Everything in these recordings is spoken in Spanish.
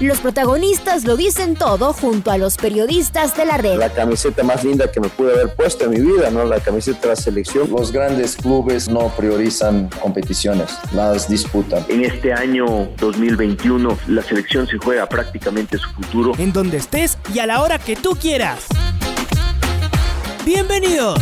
Los protagonistas lo dicen todo junto a los periodistas de la red. La camiseta más linda que me pude haber puesto en mi vida, ¿no? La camiseta de la selección. Los grandes clubes no priorizan competiciones, las disputan. En este año 2021 la selección se juega prácticamente su futuro. En donde estés y a la hora que tú quieras. Bienvenidos.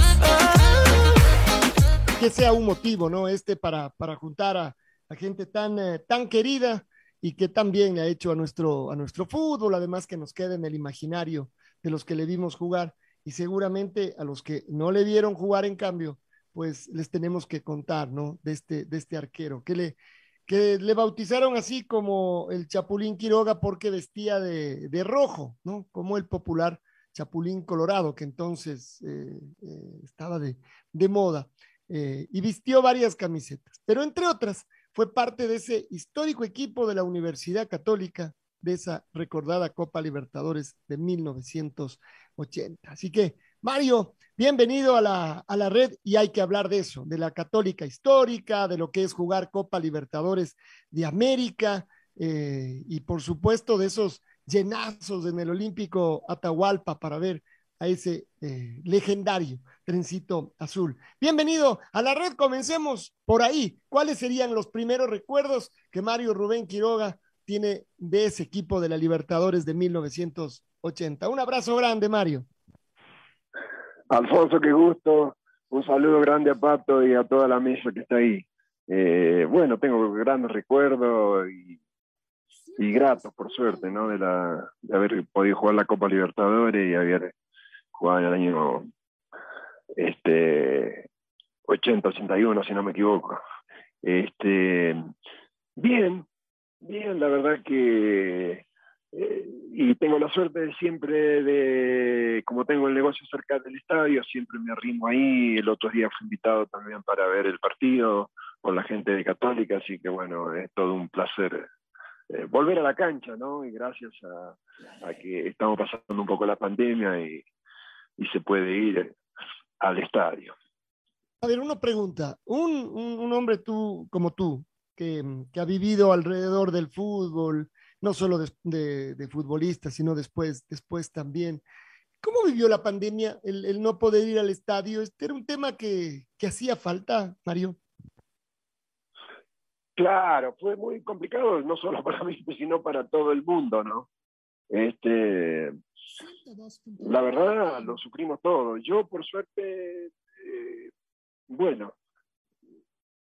Que sea un motivo, ¿no? Este para, para juntar a, a gente tan, eh, tan querida y que también ha hecho a nuestro, a nuestro fútbol, además que nos quede en el imaginario de los que le vimos jugar y seguramente a los que no le vieron jugar en cambio, pues les tenemos que contar, ¿no? De este, de este arquero, que le, que le bautizaron así como el Chapulín Quiroga porque vestía de, de rojo, ¿no? Como el popular Chapulín Colorado, que entonces eh, eh, estaba de, de moda, eh, y vistió varias camisetas, pero entre otras, fue parte de ese histórico equipo de la Universidad Católica, de esa recordada Copa Libertadores de 1980. Así que, Mario, bienvenido a la, a la red y hay que hablar de eso, de la católica histórica, de lo que es jugar Copa Libertadores de América eh, y por supuesto de esos llenazos en el Olímpico Atahualpa para ver a ese eh, legendario trencito azul. Bienvenido a la red, comencemos por ahí. ¿Cuáles serían los primeros recuerdos que Mario Rubén Quiroga tiene de ese equipo de la Libertadores de 1980? Un abrazo grande, Mario. Alfonso, qué gusto. Un saludo grande a Pato y a toda la mesa que está ahí. Eh, bueno, tengo grandes recuerdos y, y gratos, por suerte, ¿no? De, la, de haber podido jugar la Copa Libertadores y haber jugaba en el año este, 80, 81, si no me equivoco. Este, bien, bien, la verdad que... Eh, y tengo la suerte de siempre de, como tengo el negocio cerca del estadio, siempre me arrimo ahí. El otro día fui invitado también para ver el partido con la gente de Católica, así que bueno, es todo un placer eh, volver a la cancha, ¿no? Y gracias a, a, que estamos pasando un poco la pandemia y, y se puede ir al estadio. A ver, una pregunta. Un, un, un hombre tú, como tú, que, que, ha vivido alrededor del fútbol, no solo de, de, de, futbolista, sino después, después también. ¿Cómo vivió la pandemia, el, el, no poder ir al estadio? ¿Este era un tema que, que hacía falta, Mario? Claro, fue muy complicado, no solo para mí, sino para todo el mundo, ¿no? Este, la verdad, lo sufrimos todos. Yo, por suerte, eh, bueno,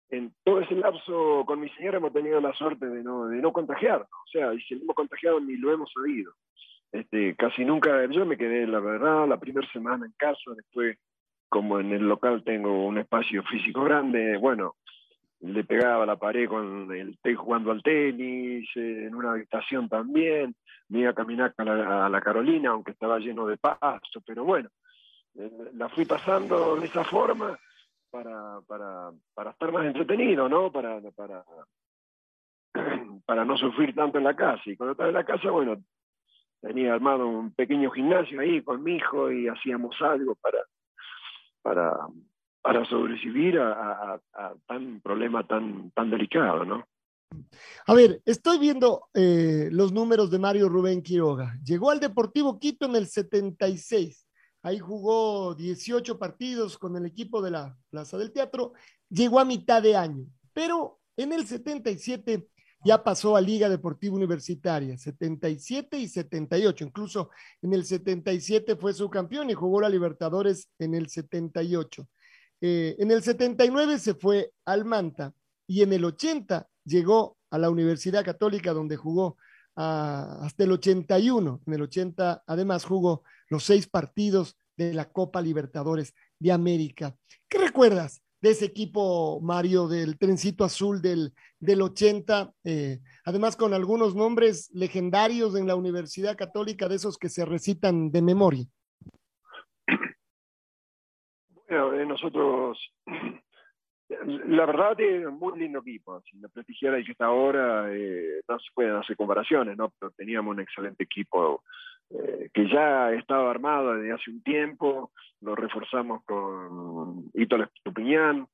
en todo ese lapso con mi señora hemos tenido la suerte de no, de no contagiar. O sea, y si no hemos contagiado ni lo hemos sabido. Este, casi nunca, yo me quedé, la verdad, la primera semana en casa, después, como en el local tengo un espacio físico grande, bueno, le pegaba la pared con el jugando al tenis, eh, en una habitación también, me iba a caminar a la, a la, Carolina, aunque estaba lleno de pasto, pero bueno, eh, la fui pasando de esa forma para, para, para estar más entretenido, ¿no? Para, para, para no sufrir tanto en la casa. Y cuando estaba en la casa, bueno, tenía armado un pequeño gimnasio ahí con mi hijo y hacíamos algo para, para, para sobrevivir a, a, tan problema tan, tan delicado, ¿no? A ver, estoy viendo eh, los números de Mario Rubén Quiroga. Llegó al Deportivo Quito en el 76. Ahí jugó 18 partidos con el equipo de la Plaza del Teatro. Llegó a mitad de año, pero en el 77 ya pasó a Liga Deportiva Universitaria, 77 y 78. Incluso en el 77 fue su campeón y jugó la Libertadores en el 78. Eh, en el 79 se fue al Manta y en el 80 llegó a la Universidad Católica donde jugó hasta el 81. En el 80 además jugó los seis partidos de la Copa Libertadores de América. ¿Qué recuerdas de ese equipo, Mario, del trencito azul del, del 80? Eh, además con algunos nombres legendarios en la Universidad Católica, de esos que se recitan de memoria. Nosotros, la verdad es muy lindo equipo, sin prestigiar el que está ahora, eh, no se pueden hacer comparaciones, ¿no? pero teníamos un excelente equipo eh, que ya estaba armado desde hace un tiempo, lo reforzamos con Ito Estupiñán,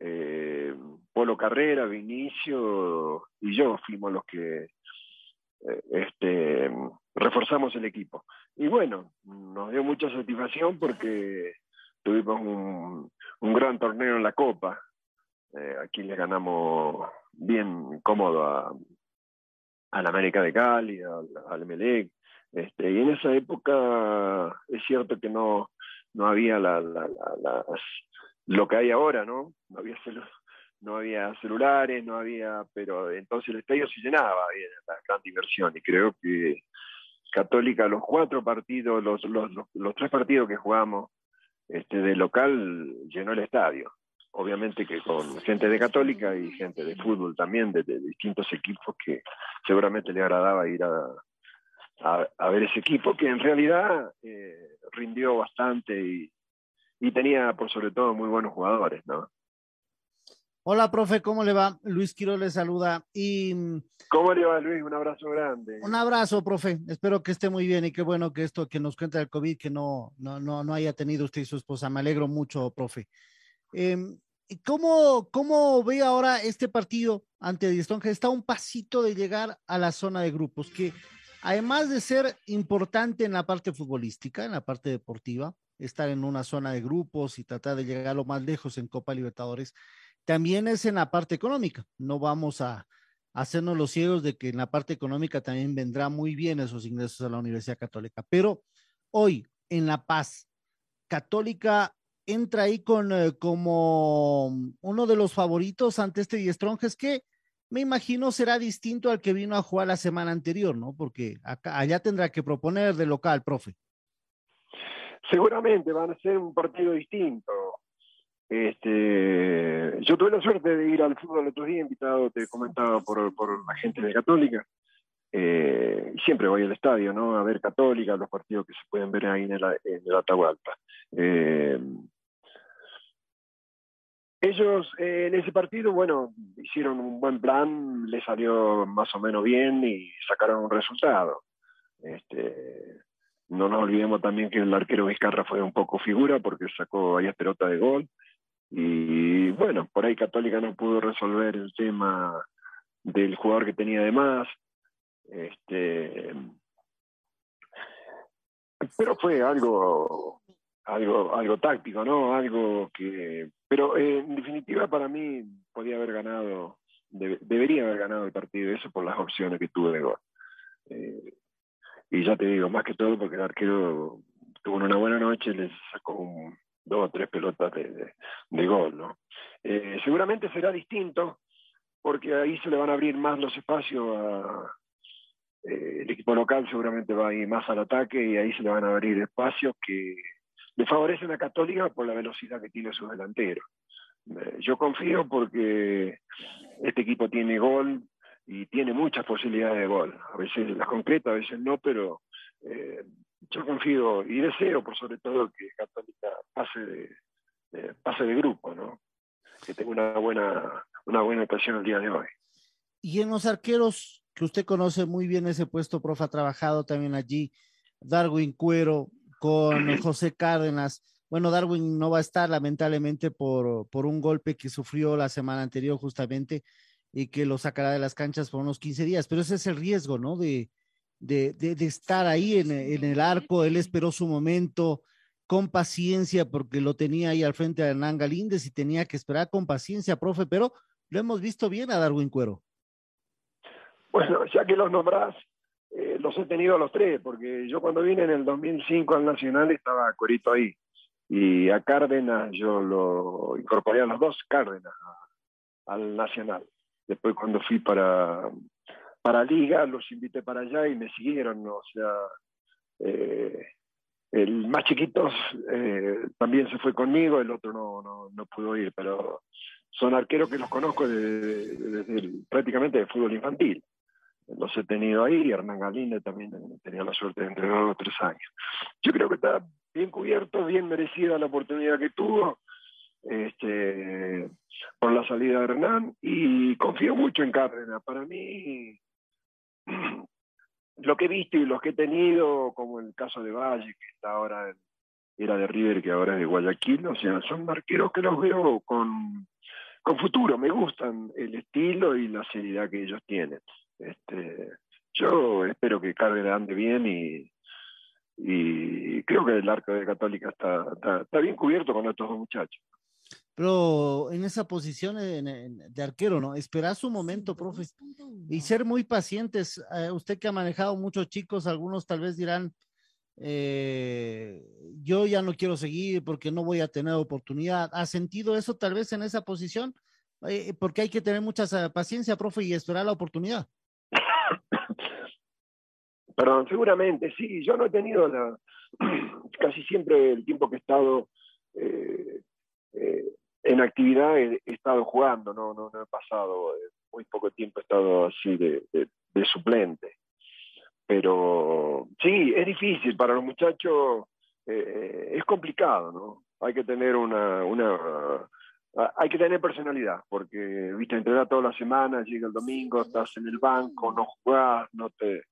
eh, Polo Carrera, Vinicio y yo fuimos los que eh, este, reforzamos el equipo. Y bueno, nos dio mucha satisfacción porque tuvimos un, gran torneo en la Copa. Eh, aquí le ganamos bien cómodo a, la América de Cali, al, al. Este, y en esa época es cierto que no, no había la, lo que hay ahora, ¿no? No había, no había celulares, no había, pero entonces el estadio se llenaba, bien, la gran diversión. Y creo que Católica, los cuatro partidos, los, los, los, tres partidos que jugamos este, de local, llenó el estadio. Obviamente que con gente de Católica y gente de fútbol también, de, distintos equipos que seguramente le agradaba ir a, a, ver ese equipo, que en realidad eh, rindió bastante y, y tenía por sobre todo muy buenos jugadores, ¿no? Hola, profe, ¿cómo le va? Luis Quiro le saluda. Y, ¿Cómo le va, Luis? Un abrazo grande. Un abrazo, profe. Espero que esté muy bien y qué bueno que esto que nos cuenta el COVID, que no, no, no, no haya tenido usted y su esposa. Me alegro mucho, profe. Eh, ¿cómo, ¿Cómo ve ahora este partido ante Dieston? Que está un pasito de llegar a la zona de grupos, que además de ser importante en la parte futbolística, en la parte deportiva, estar en una zona de grupos y tratar de llegar lo más lejos en Copa Libertadores, también es en la parte económica. No vamos a hacernos los ciegos de que en la parte económica también vendrá muy bien esos ingresos a la Universidad Católica. Pero hoy, en La Paz, Católica entra ahí con eh, como uno de los favoritos ante este Diestronjes que me imagino será distinto al que vino a jugar la semana anterior, ¿no? Porque acá, allá tendrá que proponer de local, profe. Seguramente van a ser un partido distinto. Este, yo tuve la suerte de ir al fútbol otros días, invitado, te comentaba, por, por la gente de Católica. Eh, siempre voy al estadio, ¿no? A ver Católica, los partidos que se pueden ver ahí en el, en el Atahualpa. Eh, ellos eh, en ese partido, bueno, hicieron un buen plan, le salió más o menos bien y sacaron un resultado. Este, no nos olvidemos también que el arquero Vizcarra fue un poco figura porque sacó varias pelotas de gol. Y bueno, por ahí Católica no pudo resolver el tema del jugador que tenía de más. Este, pero fue algo, algo, algo táctico, ¿no? Algo que, pero eh, en definitiva para mí podía haber ganado, debería haber ganado el partido, eso por las opciones que tuve de gol. Eh, y ya te digo, más que todo porque el arquero tuvo una buena noche, les sacó un, dos o tres pelotas de, de, gol, ¿no? Eh, seguramente será distinto, porque ahí se le van a abrir más los espacios a, eh, el equipo local seguramente va a ir más al ataque y ahí se le van a abrir espacios que le favorecen a Católica por la velocidad que tiene su delantero. Eh, yo confío porque este equipo tiene gol y tiene muchas posibilidades de gol. A veces las concreta, a veces no, pero yo confío y deseo, por sobre todo, que pase de, pase de grupo, ¿no? Que tenga una buena, una buena ocasión el día de hoy. Y en los arqueros, que usted conoce muy bien ese puesto, profe, ha trabajado también allí, Darwin Cuero con José Cárdenas. Bueno, Darwin no va a estar lamentablemente por, por un golpe que sufrió la semana anterior justamente y que lo sacará de las canchas por unos 15 días, pero ese es el riesgo, ¿no? De, de, de, estar ahí en, en, el arco. Él esperó su momento con paciencia porque lo tenía ahí al frente de Hernán Galíndez y tenía que esperar con paciencia, profe, pero lo hemos visto bien a Darwin Cuero. Bueno, ya que los nombrás, eh, los he tenido a los tres, porque yo cuando vine en el 2005 al Nacional estaba Cuerito ahí. Y a Cárdenas yo lo incorporé a los dos Cárdenas al Nacional. Después cuando fui para, para Liga, los invité para allá y me siguieron, o sea, eh, el más chiquito eh, también se fue conmigo, el otro no, no, no, pudo ir, pero son arqueros que los conozco desde, prácticamente de fútbol infantil. Los he tenido ahí, Hernán Galinde también tenía la suerte de entrenar tres años. Yo creo que está bien cubierto, bien merecida la oportunidad que tuvo este, por la salida de Hernán y confío mucho en Cárdenas. Para mí, lo que he visto y los que he tenido, como el caso de Valle, que está ahora era de River, que ahora es de Guayaquil, o sea, son arqueros que los veo con, futuro, me gustan el estilo y la seriedad que ellos tienen. Este, yo espero que Cárdenas ande bien y, creo que el arco de Católica está, bien cubierto con estos dos muchachos. Pero en esa posición de arquero, ¿no? Esperar su momento, profe, y ser muy pacientes. Eh, usted que ha manejado muchos chicos, algunos tal vez dirán, eh, yo ya no quiero seguir porque no voy a tener oportunidad. ¿Ha sentido eso tal vez en esa posición? Eh, porque hay que tener mucha paciencia, profe, y esperar la oportunidad. Perdón, seguramente, sí. Yo no he tenido la, casi siempre el tiempo que he estado eh, eh, en actividad he, estado jugando, no, no, no he pasado eh, muy poco tiempo he estado así de, suplente. Pero sí, es difícil para los muchachos, es complicado, ¿no? Hay que tener una, una hay que tener personalidad, porque viste entrenar toda la semana, llega el domingo, estás en el banco, no jugás, no te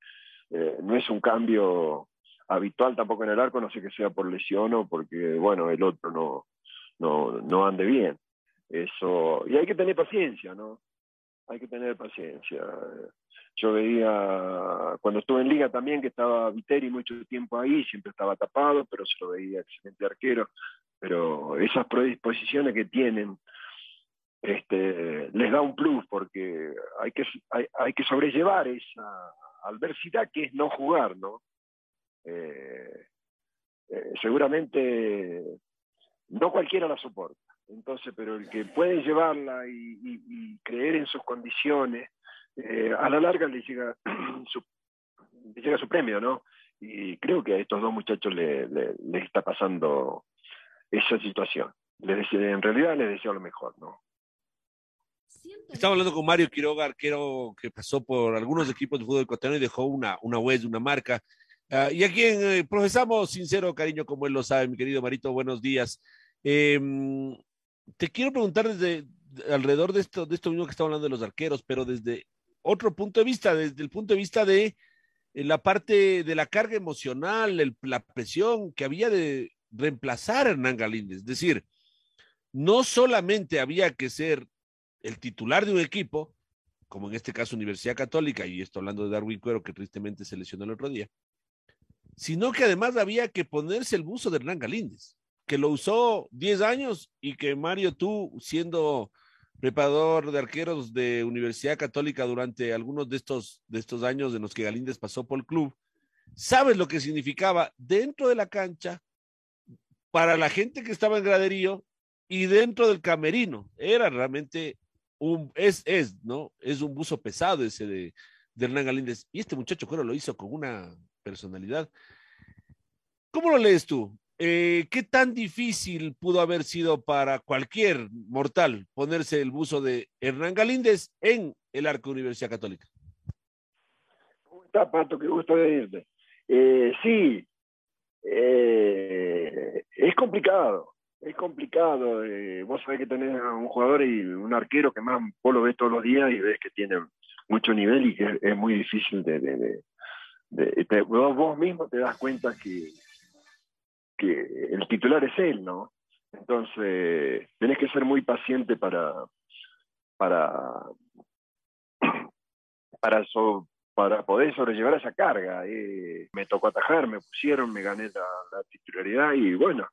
eh, no es un cambio habitual tampoco en el arco, no sé que sea por lesión o porque, bueno, el otro no, no, no ande bien. Eso, y hay que tener paciencia, ¿no? Hay que tener paciencia. Yo veía, cuando estuve en liga también, que estaba Viteri mucho tiempo ahí, siempre estaba tapado, pero se lo veía excelente arquero. Pero esas predisposiciones que tienen, este, les da un plus porque hay que, hay, que sobrellevar esa, adversidad que es no jugar, ¿no? Eh, eh, seguramente no cualquiera la soporta. Entonces, pero el que puede llevarla y, creer en sus condiciones, eh, a la larga le llega, su, llega su premio, ¿no? Y creo que a estos dos muchachos les le, está pasando esa situación. Les en realidad les deseo lo mejor, ¿no? Estaba hablando con Mario Quiroga, arquero que pasó por algunos equipos de fútbol ecuatoriano y dejó una, una huella, una marca. Uh, y a quien eh, profesamos sincero cariño, como él lo sabe, mi querido Marito, buenos días. Eh, te quiero preguntar desde alrededor de esto, de esto mismo que estamos hablando de los arqueros, pero desde otro punto de vista, desde el punto de vista de eh, la parte de la carga emocional, la presión que había de reemplazar a Hernán Galíndez. Es decir, no solamente había que ser el titular de un equipo, como en este caso Universidad Católica, y esto hablando de Darwin Cuero, que tristemente se lesionó el otro día, sino que además había que ponerse el buzo de Hernán Galíndez, que lo usó 10 años y que Mario, tú siendo preparador de arqueros de Universidad Católica durante algunos de estos, de estos años en los que Galíndez pasó por el club, sabes lo que significaba dentro de la cancha para la gente que estaba en graderío y dentro del camerino. Era realmente es, es, ¿no? Es un buzo pesado ese de, Hernán Galíndez. Y este muchacho, creo, lo hizo con una personalidad. ¿Cómo lo lees tú? Eh, ¿Qué tan difícil pudo haber sido para cualquier mortal ponerse el buzo de Hernán Galíndez en el arco Universidad Católica? ¿Cómo está, Pato? Qué gusto de. Eh, sí, eh, es complicado es complicado. Eh, vos sabés que tenés a un jugador y un arquero que más vos lo ves todos los días y ves que tiene mucho nivel y que es, muy difícil de... de, vos, mismo te das cuenta que, que el titular es él, ¿no? Entonces, tenés que ser muy paciente para, para, para, poder sobrellevar esa carga. Eh, me tocó atajar, me pusieron, me gané la titularidad y bueno,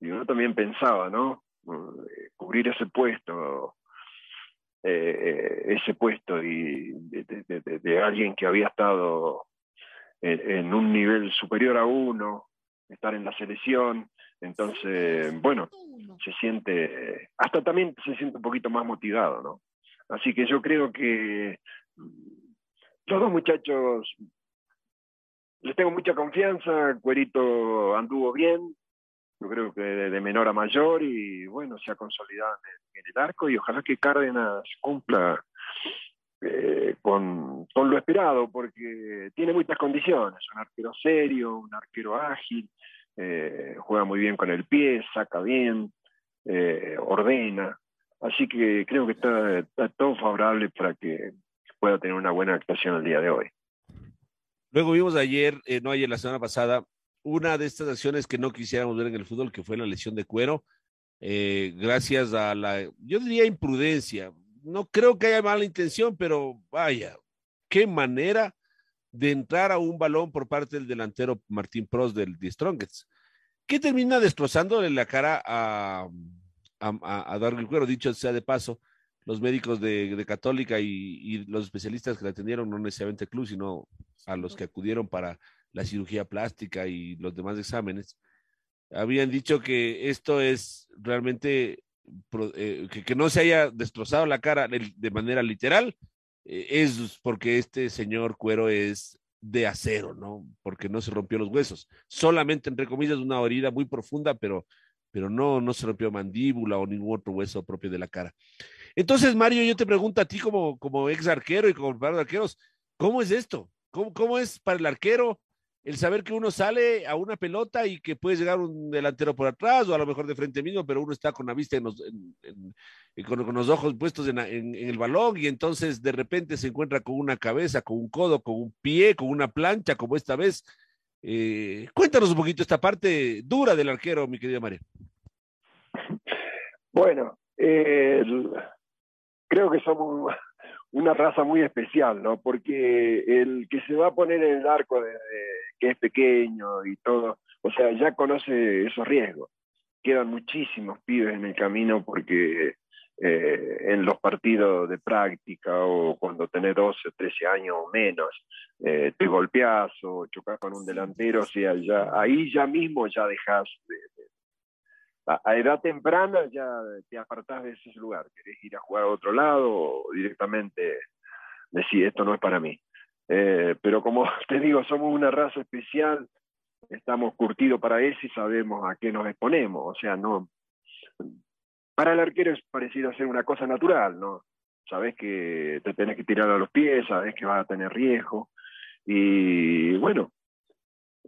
y uno también pensaba, ¿no? Eh, cubrir ese puesto, eh, ese puesto y de, alguien que había estado en, un nivel superior a uno, estar en la selección, entonces, bueno, se siente, hasta también se siente un poquito más motivado, ¿no? Así que yo creo que los dos muchachos les tengo mucha confianza, Cuerito anduvo bien, yo creo que de, menor a mayor y bueno, se ha consolidado en el, arco y ojalá que Cárdenas cumpla eh, con, con, lo esperado porque tiene muchas condiciones, un arquero serio, un arquero ágil, eh, juega muy bien con el pie, saca bien, eh, ordena. Así que creo que está, todo favorable para que pueda tener una buena actuación el día de hoy. Luego vimos ayer, no ayer, la semana pasada, una de estas acciones que no quisiéramos ver en el fútbol, que fue la lesión de cuero, gracias a la, yo diría imprudencia. No creo que haya mala intención, pero vaya, qué manera de entrar a un balón por parte del delantero Martín Pros del The Strongest, que termina destrozándole la cara a, a, a Darwin Cuero, dicho sea de paso, los médicos de, de Católica y, y, los especialistas que la atendieron, no necesariamente Club, sino a los que acudieron para la cirugía plástica y los demás exámenes, habían dicho que esto es realmente eh, que, no se haya destrozado la cara de manera literal, eh, es porque este señor Cuero es de acero, ¿no? Porque no se rompió los huesos. Solamente, entre comillas, una herida muy profunda, pero, pero no, no se rompió mandíbula o ningún otro hueso propio de la cara. Entonces, Mario, yo te pregunto a ti como, como ex arquero y como par de arqueros, ¿cómo es esto? ¿Cómo, ¿Cómo es para el arquero el saber que uno sale a una pelota y que puede llegar un delantero por atrás o a lo mejor de frente mismo, pero uno está con la vista en los, en, con, los ojos puestos en, en, el balón y entonces de repente se encuentra con una cabeza, con un codo, con un pie, con una plancha, como esta vez. Eh, cuéntanos un poquito esta parte dura del arquero, mi querida María. Bueno, eh, creo que somos una raza muy especial, ¿no? Porque el que se va a poner en el arco desde que es pequeño y todo, o sea, ya conoce esos riesgos. Quedan muchísimos pibes en el camino porque eh, en los partidos de práctica o cuando tenés 12 o 13 años o menos, eh, te golpeas o chocas con un delantero, o sea, ya, ahí ya mismo ya dejas de, de, a, edad temprana ya te apartás de ese lugar, querés ir a jugar a otro lado o directamente decir, esto no es para mí. Eh, pero como te digo, somos una raza especial, estamos curtidos para eso y sabemos a qué nos exponemos. O sea, no. Para el arquero es parecido a ser una cosa natural, ¿no? Sabes que te tenés que tirar a los pies, sabes que vas a tener riesgo. Y bueno,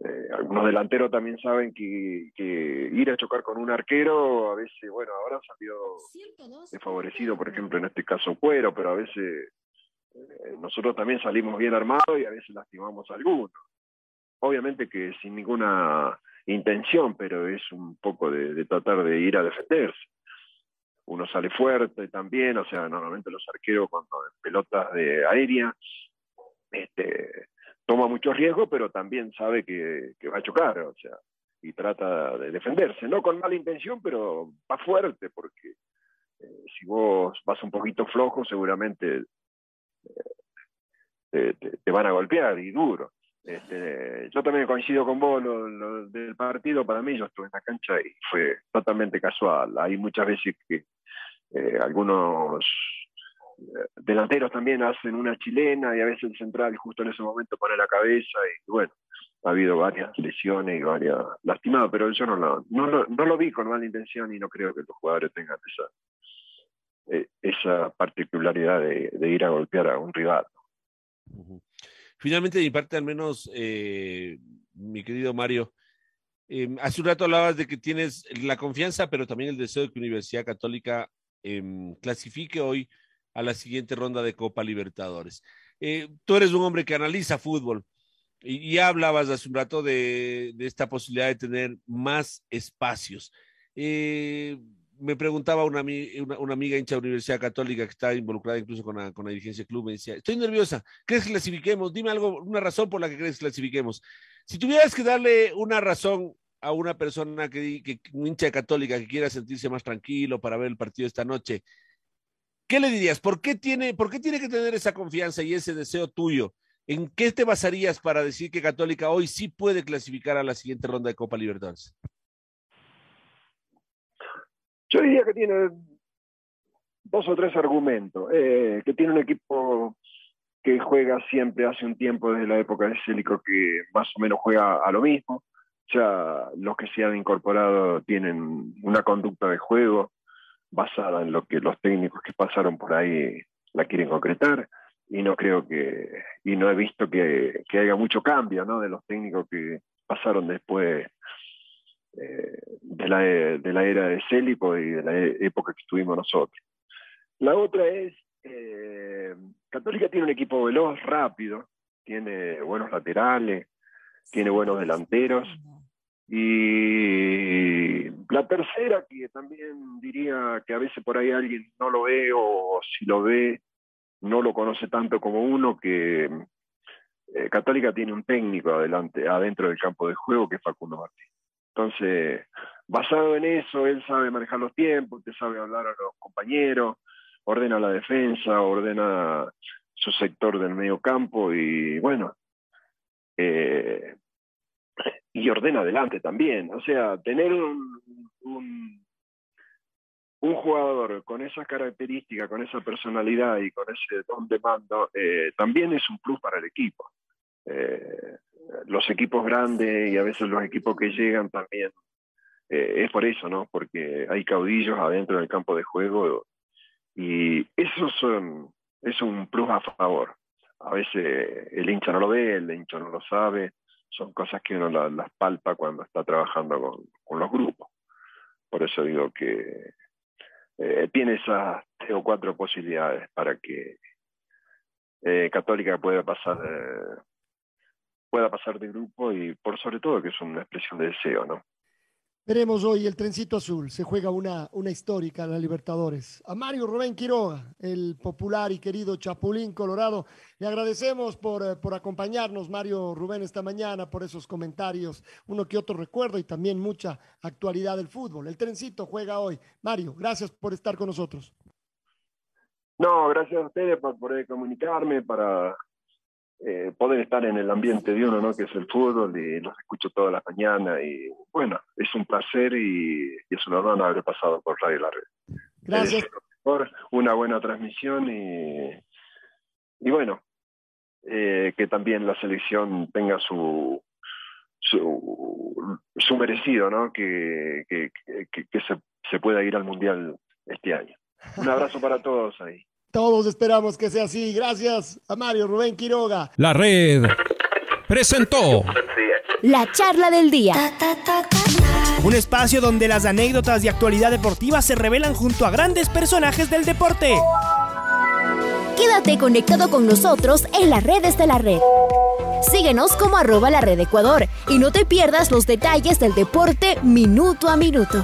eh, algunos delanteros también saben que, que, ir a chocar con un arquero, a veces, bueno, ahora ha salido desfavorecido, por ejemplo, en este caso Cuero, pero a veces eh, nosotros también salimos bien armados y a veces lastimamos a algunos. Obviamente que sin ninguna intención, pero es un poco de, de, tratar de ir a defenderse. Uno sale fuerte también, o sea, normalmente los arqueros cuando en pelotas de aérea, este, toma mucho riesgo, pero también sabe que, va a chocar, o sea, y trata de defenderse, no con mala intención, pero va fuerte, porque eh, si vos vas un poquito flojo, seguramente te, te, van a golpear y duro. Este, yo también coincido con vos, lo, del partido para mí, yo estuve en la cancha y fue totalmente casual. Hay muchas veces que eh, algunos eh, delanteros también hacen una chilena y a veces el central justo en ese momento pone la cabeza y bueno, ha habido varias lesiones y varias lastimadas, pero yo no lo, no, lo, vi con mala intención y no creo que los jugadores tengan esa, eh, esa particularidad de, de, ir a golpear a un rival. Finalmente, de mi parte, al menos, eh, mi querido Mario, eh, hace un rato hablabas de que tienes la confianza, pero también el deseo de que Universidad Católica eh, clasifique hoy a la siguiente ronda de Copa Libertadores. Eh, tú eres un hombre que analiza fútbol y, y hablabas hace un rato de, esta posibilidad de tener más espacios. Eh, me preguntaba una, una, amiga hincha de Universidad Católica que está involucrada incluso con la, con la dirigencia del club, me decía, estoy nerviosa, ¿crees que clasifiquemos? Dime algo, una razón por la que crees que clasifiquemos. Si tuvieras que darle una razón a una persona que, que un hincha católica que quiera sentirse más tranquilo para ver el partido esta noche, ¿qué le dirías? ¿Por qué tiene, por qué tiene que tener esa confianza y ese deseo tuyo? ¿En qué te basarías para decir que Católica hoy sí puede clasificar a la siguiente ronda de Copa Libertadores? Yo diría que tiene dos o tres argumentos. Eh, que tiene un equipo que juega siempre hace un tiempo, desde la época de Célico, que más o menos juega a lo mismo. Ya los que se han incorporado tienen una conducta de juego basada en lo que los técnicos que pasaron por ahí la quieren concretar y no creo que y no he visto que, que haya mucho cambio ¿no? de los técnicos que pasaron después de, la, de la era de Célico y de la e, época que estuvimos nosotros. La otra es, Católica tiene un equipo veloz, rápido, tiene buenos laterales, tiene buenos delanteros. Y la tercera, que también diría que a veces por ahí alguien no lo ve o si lo ve, no lo conoce tanto como uno, que eh, Católica tiene un técnico adelante, adentro del campo de juego, que es Facundo Martín. Entonces, basado en eso, él sabe manejar los tiempos, te sabe hablar a los compañeros, ordena la defensa, ordena su sector del medio campo y bueno, eh, y ordena adelante también. O sea, tener un, un, jugador con esas características, con esa personalidad y con ese don de mando, eh, también es un plus para el equipo. Eh, los equipos grandes y a veces los equipos que llegan también, es por eso, ¿no? Porque hay caudillos adentro del campo de juego y esos son, es un plus a favor. A veces el hincha no lo ve, el hincha no lo sabe, son cosas que uno las, palpa cuando está trabajando con, los grupos. Por eso digo que eh, tiene esas tres o cuatro posibilidades para que eh, Católica pueda pasar, eh, pueda pasar de grupo y por sobre todo que es una expresión de deseo, ¿no? Veremos hoy el trencito azul. Se juega una, una histórica en la Libertadores. A Mario Rubén Quiroga, el popular y querido Chapulín Colorado, le agradecemos por, eh, por acompañarnos, Mario Rubén, esta mañana, por esos comentarios, uno que otro recuerdo y también mucha actualidad del fútbol. El trencito juega hoy. Mario, gracias por estar con nosotros. No, gracias a ustedes por poder comunicarme, para eh, poder estar en el ambiente de uno, ¿no? que es el fútbol, y los escucho todas las mañanas. Y bueno, es un placer y, es un honor haber pasado por Radio La Red. Gracias. por una buena transmisión y, y bueno, eh, que también la selección tenga su, su, su merecido, ¿no? que, que, que, se, se pueda ir al Mundial este año. Un abrazo para todos ahí. Todos esperamos que sea así. Gracias a Mario Rubén Quiroga. La red presentó la charla del día. Un espacio donde las anécdotas de actualidad deportiva se revelan junto a grandes personajes del deporte. Quédate conectado con nosotros en las redes de la red. Síguenos como arroba la red Ecuador y no te pierdas los detalles del deporte minuto a minuto.